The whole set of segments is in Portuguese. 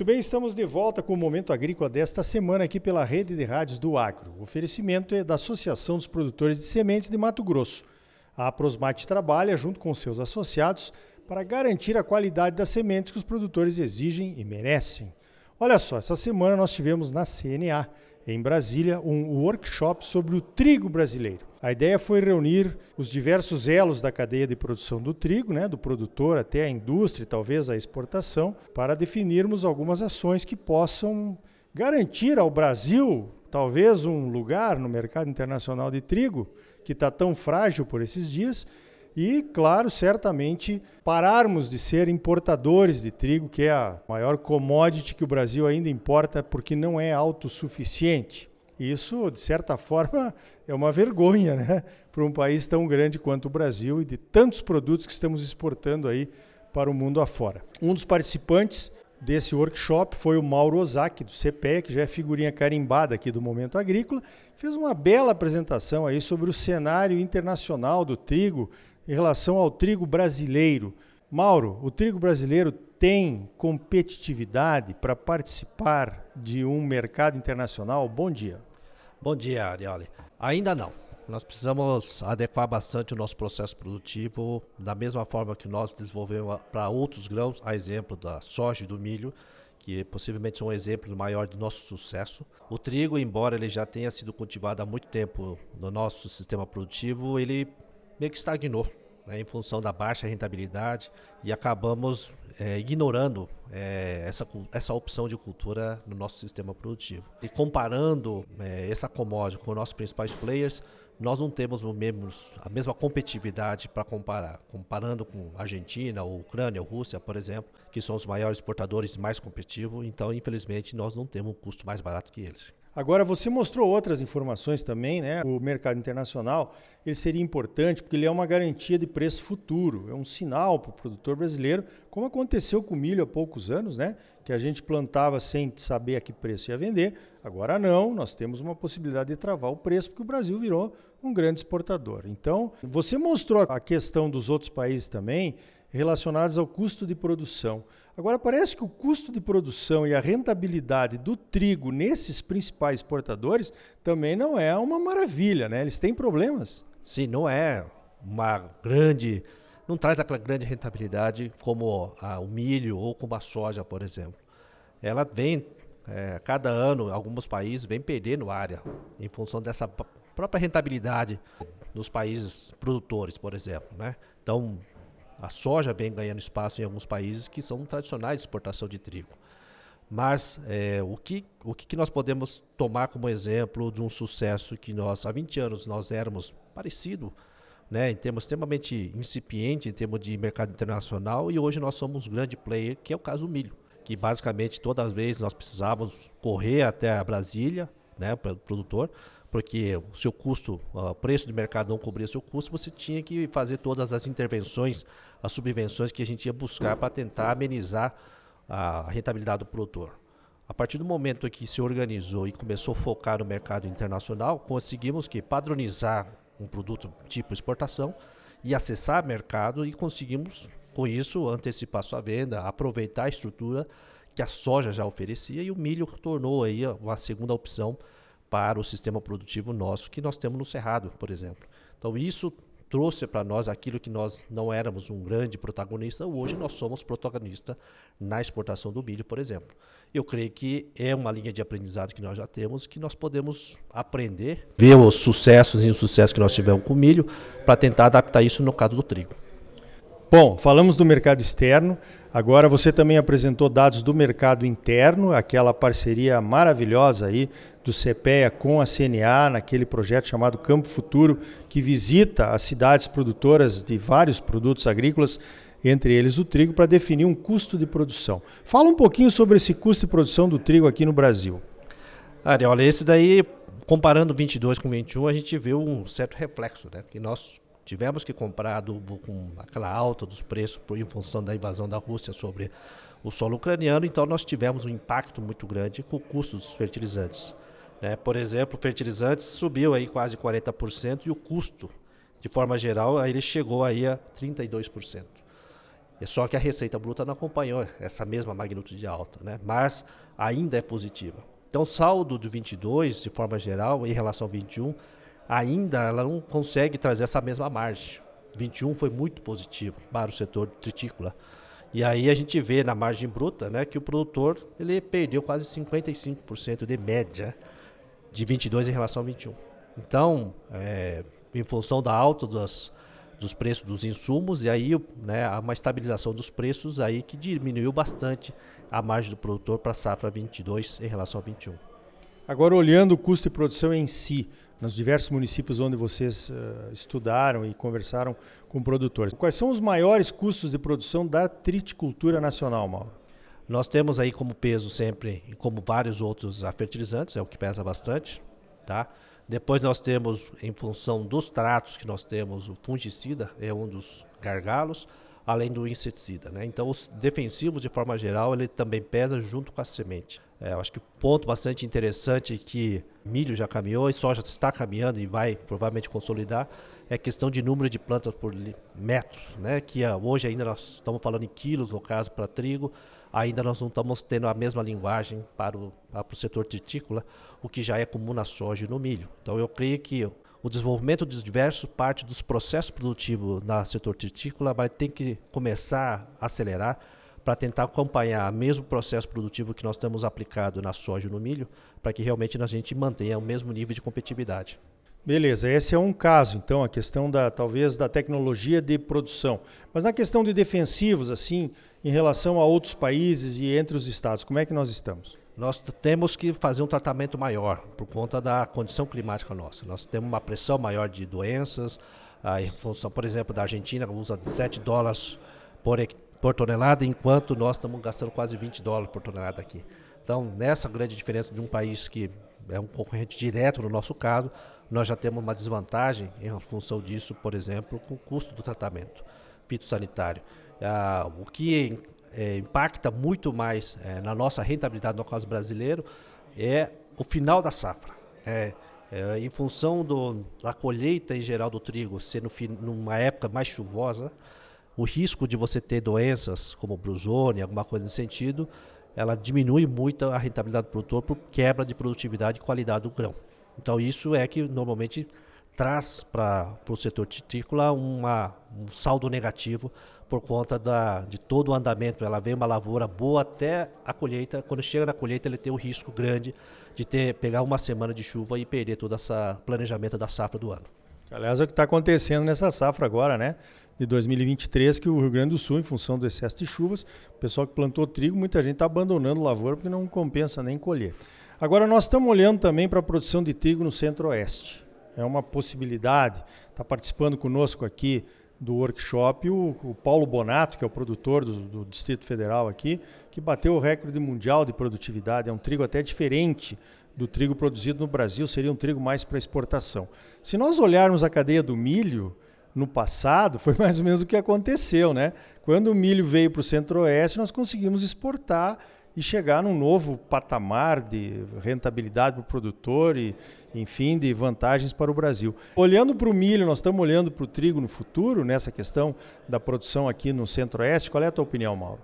Muito bem, estamos de volta com o Momento Agrícola desta semana aqui pela Rede de Rádios do Agro. O oferecimento é da Associação dos Produtores de Sementes de Mato Grosso. A Prosmate trabalha junto com seus associados para garantir a qualidade das sementes que os produtores exigem e merecem. Olha só, essa semana nós tivemos na CNA, em Brasília, um workshop sobre o trigo brasileiro. A ideia foi reunir os diversos elos da cadeia de produção do trigo, né, do produtor até a indústria e talvez a exportação, para definirmos algumas ações que possam garantir ao Brasil talvez um lugar no mercado internacional de trigo, que está tão frágil por esses dias, e, claro, certamente pararmos de ser importadores de trigo, que é a maior commodity que o Brasil ainda importa porque não é autossuficiente. Isso, de certa forma, é uma vergonha né? para um país tão grande quanto o Brasil e de tantos produtos que estamos exportando aí para o mundo afora. Um dos participantes desse workshop foi o Mauro Ozaki, do CPE, que já é figurinha carimbada aqui do Momento Agrícola, fez uma bela apresentação aí sobre o cenário internacional do trigo, em relação ao trigo brasileiro. Mauro, o trigo brasileiro tem competitividade para participar de um mercado internacional? Bom dia. Bom dia, Arioli. Ainda não. Nós precisamos adequar bastante o nosso processo produtivo, da mesma forma que nós desenvolvemos para outros grãos, a exemplo da soja e do milho, que possivelmente são um exemplo maior do nosso sucesso. O trigo, embora ele já tenha sido cultivado há muito tempo no nosso sistema produtivo, ele meio que estagnou né, em função da baixa rentabilidade e acabamos é, ignorando é, essa, essa opção de cultura no nosso sistema produtivo. E comparando é, essa commodity com os nossos principais players, nós não temos a mesma competitividade para comparar. Comparando com Argentina, ou Ucrânia, ou Rússia, por exemplo, que são os maiores exportadores mais competitivos, então, infelizmente, nós não temos um custo mais barato que eles. Agora, você mostrou outras informações também, né? O mercado internacional ele seria importante porque ele é uma garantia de preço futuro, é um sinal para o produtor brasileiro, como aconteceu com o milho há poucos anos, né? Que a gente plantava sem saber a que preço ia vender. Agora não, nós temos uma possibilidade de travar o preço porque o Brasil virou um grande exportador. Então, você mostrou a questão dos outros países também relacionados ao custo de produção. Agora, parece que o custo de produção e a rentabilidade do trigo nesses principais exportadores também não é uma maravilha, né? Eles têm problemas. Sim, não é uma grande. Não traz aquela grande rentabilidade como a, o milho ou como a soja, por exemplo. Ela vem, é, cada ano, alguns países vêm perdendo área em função dessa própria rentabilidade nos países produtores, por exemplo. Né? Então, a soja vem ganhando espaço em alguns países que são tradicionais de exportação de trigo. Mas é, o, que, o que nós podemos tomar como exemplo de um sucesso que nós, há 20 anos, nós éramos parecido, né, em termos extremamente incipiente, em termos de mercado internacional, e hoje nós somos um grande player, que é o caso do milho. Que basicamente todas as vezes nós precisávamos correr até a Brasília, né, para o produtor, porque o seu custo, o preço do mercado não cobria seu custo, você tinha que fazer todas as intervenções, as subvenções que a gente ia buscar para tentar amenizar a rentabilidade do produtor. A partir do momento que se organizou e começou a focar no mercado internacional, conseguimos que padronizar um produto tipo exportação e acessar mercado e conseguimos com isso antecipar sua venda, aproveitar a estrutura que a soja já oferecia e o milho tornou aí uma segunda opção para o sistema produtivo nosso que nós temos no Cerrado, por exemplo. Então isso trouxe para nós aquilo que nós não éramos um grande protagonista, hoje nós somos protagonista na exportação do milho, por exemplo. Eu creio que é uma linha de aprendizado que nós já temos, que nós podemos aprender, ver os sucessos e insucessos que nós tivemos com o milho, para tentar adaptar isso no caso do trigo. Bom, falamos do mercado externo. Agora você também apresentou dados do mercado interno, aquela parceria maravilhosa aí do CPEA com a CNA, naquele projeto chamado Campo Futuro, que visita as cidades produtoras de vários produtos agrícolas, entre eles o trigo, para definir um custo de produção. Fala um pouquinho sobre esse custo de produção do trigo aqui no Brasil. Ari, olha, esse daí, comparando 22 com 21, a gente vê um certo reflexo, né? Que nós Tivemos que comprar adubo com aquela alta dos preços em função da invasão da Rússia sobre o solo ucraniano, então nós tivemos um impacto muito grande com o custo dos fertilizantes. Né? Por exemplo, fertilizantes subiu aí quase 40% e o custo, de forma geral, aí ele chegou aí a 32%. É só que a receita bruta não acompanhou essa mesma magnitude de alta, né? mas ainda é positiva. Então, o saldo de 22, de forma geral, em relação ao 21, ainda ela não consegue trazer essa mesma margem. 21 foi muito positivo para o setor tritícola. E aí a gente vê na margem bruta né, que o produtor ele perdeu quase 55% de média de 22 em relação a 21. Então, é, em função da alta das, dos preços dos insumos e aí né, uma estabilização dos preços aí que diminuiu bastante a margem do produtor para a safra 22 em relação a 21. Agora olhando o custo de produção em si, nos diversos municípios onde vocês uh, estudaram e conversaram com produtores, quais são os maiores custos de produção da triticultura nacional, Mauro? Nós temos aí como peso sempre, como vários outros fertilizantes, é o que pesa bastante, tá? Depois nós temos, em função dos tratos que nós temos, o fungicida é um dos gargalos, além do inseticida. Né? Então, os defensivos, de forma geral, ele também pesa junto com a semente. É, eu acho que ponto bastante interessante que milho já caminhou e soja está caminhando e vai provavelmente consolidar é a questão de número de plantas por metros, né? que uh, hoje ainda nós estamos falando em quilos, no caso, para trigo, ainda nós não estamos tendo a mesma linguagem para o, para o setor tritícola, o que já é comum na soja e no milho. Então eu creio que o desenvolvimento de diversos parte dos processos produtivos no setor tritícola vai ter que começar a acelerar para tentar acompanhar o mesmo processo produtivo que nós temos aplicado na soja e no milho, para que realmente a gente mantenha o mesmo nível de competitividade. Beleza, esse é um caso, então, a questão da talvez da tecnologia de produção. Mas na questão de defensivos, assim, em relação a outros países e entre os estados, como é que nós estamos? Nós temos que fazer um tratamento maior por conta da condição climática nossa. Nós temos uma pressão maior de doenças, em função, por exemplo, da Argentina, usa 7 dólares por, por tonelada, enquanto nós estamos gastando quase 20 dólares por tonelada aqui. Então, nessa grande diferença de um país que é um concorrente direto no nosso caso, nós já temos uma desvantagem em função disso, por exemplo, com o custo do tratamento fitossanitário. Ah, o que é, impacta muito mais é, na nossa rentabilidade no caso brasileiro é o final da safra. É, é, em função do, da colheita em geral do trigo ser no, numa época mais chuvosa, o risco de você ter doenças como brusone, alguma coisa nesse sentido, ela diminui muito a rentabilidade do produtor por quebra de produtividade e qualidade do grão. Então isso é que normalmente traz para o setor titrícola uma, um saldo negativo por conta da, de todo o andamento. Ela vem uma lavoura boa até a colheita. Quando chega na colheita, ele tem o risco grande de ter pegar uma semana de chuva e perder todo esse planejamento da safra do ano. Aliás, é o que está acontecendo nessa safra agora, né? De 2023, que o Rio Grande do Sul, em função do excesso de chuvas, o pessoal que plantou trigo, muita gente está abandonando lavoura porque não compensa nem colher. Agora, nós estamos olhando também para a produção de trigo no Centro-Oeste. É uma possibilidade. Está participando conosco aqui do workshop o, o, Paulo Bonato, que é o produtor do, do, Distrito Federal aqui, que bateu o recorde mundial de produtividade. É um trigo até diferente do trigo produzido no Brasil, seria um trigo mais para exportação. Se nós olharmos a cadeia do milho, no passado, foi mais ou menos o que aconteceu, né? Quando o milho veio para o Centro-Oeste, nós conseguimos exportar e chegar num novo patamar de rentabilidade para o produtor e, enfim, de vantagens para o Brasil. Olhando para o milho, nós estamos olhando para o trigo no futuro, nessa questão da produção aqui no Centro-Oeste. Qual é a tua opinião, Mauro?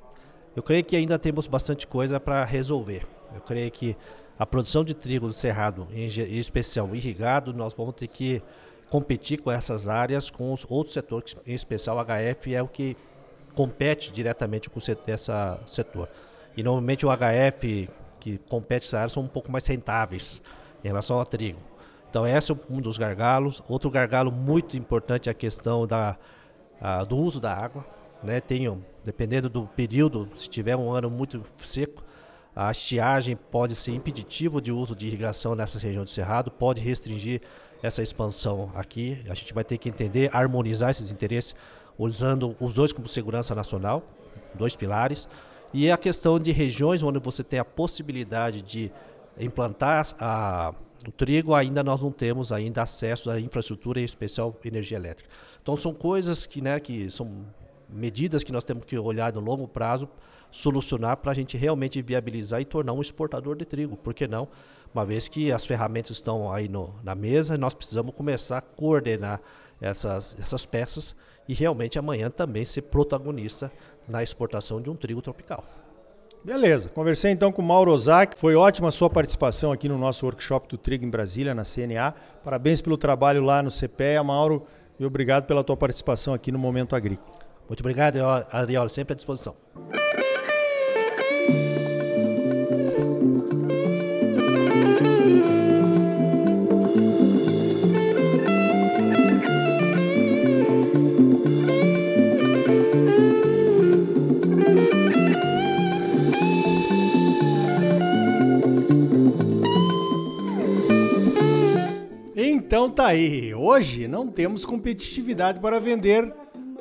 Eu creio que ainda temos bastante coisa para resolver. Eu creio que a produção de trigo do cerrado, em especial irrigado, nós vamos ter que competir com essas áreas, com os outros setores, em especial o HF é o que compete diretamente com esse setor. E normalmente o HF que compete essa área são um pouco mais rentáveis em relação ao trigo. Então esse é um dos gargalos. Outro gargalo muito importante é a questão da, a, do uso da água. Né? Tem, dependendo do período, se tiver um ano muito seco, a estiagem pode ser impeditivo de uso de irrigação nessa região do Cerrado, pode restringir essa expansão aqui. A gente vai ter que entender, harmonizar esses interesses, usando os dois como segurança nacional, dois pilares. E a questão de regiões onde você tem a possibilidade de implantar a, o trigo, ainda nós não temos ainda acesso à infraestrutura, em especial energia elétrica. Então são coisas que, né, que são medidas que nós temos que olhar no longo prazo, solucionar para a gente realmente viabilizar e tornar um exportador de trigo. Por que não? Uma vez que as ferramentas estão aí no, na mesa, nós precisamos começar a coordenar essas, essas peças e realmente amanhã também ser protagonista na exportação de um trigo tropical. Beleza, conversei então com o Mauro Ozaki, foi ótima a sua participação aqui no nosso workshop do Trigo em Brasília, na CNA. Parabéns pelo trabalho lá no CPEA, Mauro, e obrigado pela tua participação aqui no Momento Agrícola. Muito obrigado, Ariel, sempre à disposição. Então tá aí. Hoje não temos competitividade para vender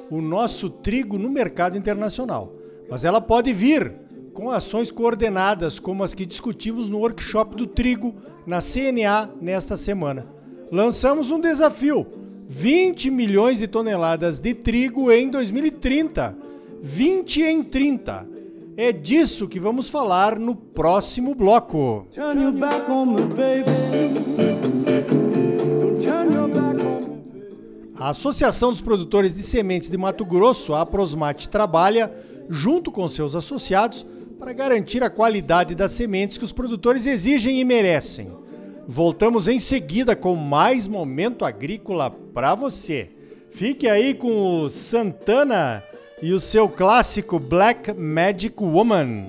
o nosso trigo no mercado internacional, mas ela pode vir com ações coordenadas como as que discutimos no workshop do trigo na CNA nesta semana. Lançamos um desafio: 20 milhões de toneladas de trigo em 2030. 20 em 30. É disso que vamos falar no próximo bloco. Turn your back on me, baby. A Associação dos Produtores de Sementes de Mato Grosso, a Aprosmate, trabalha junto com seus associados para garantir a qualidade das sementes que os produtores exigem e merecem. Voltamos em seguida com mais momento agrícola para você. Fique aí com o Santana e o seu clássico Black Magic Woman.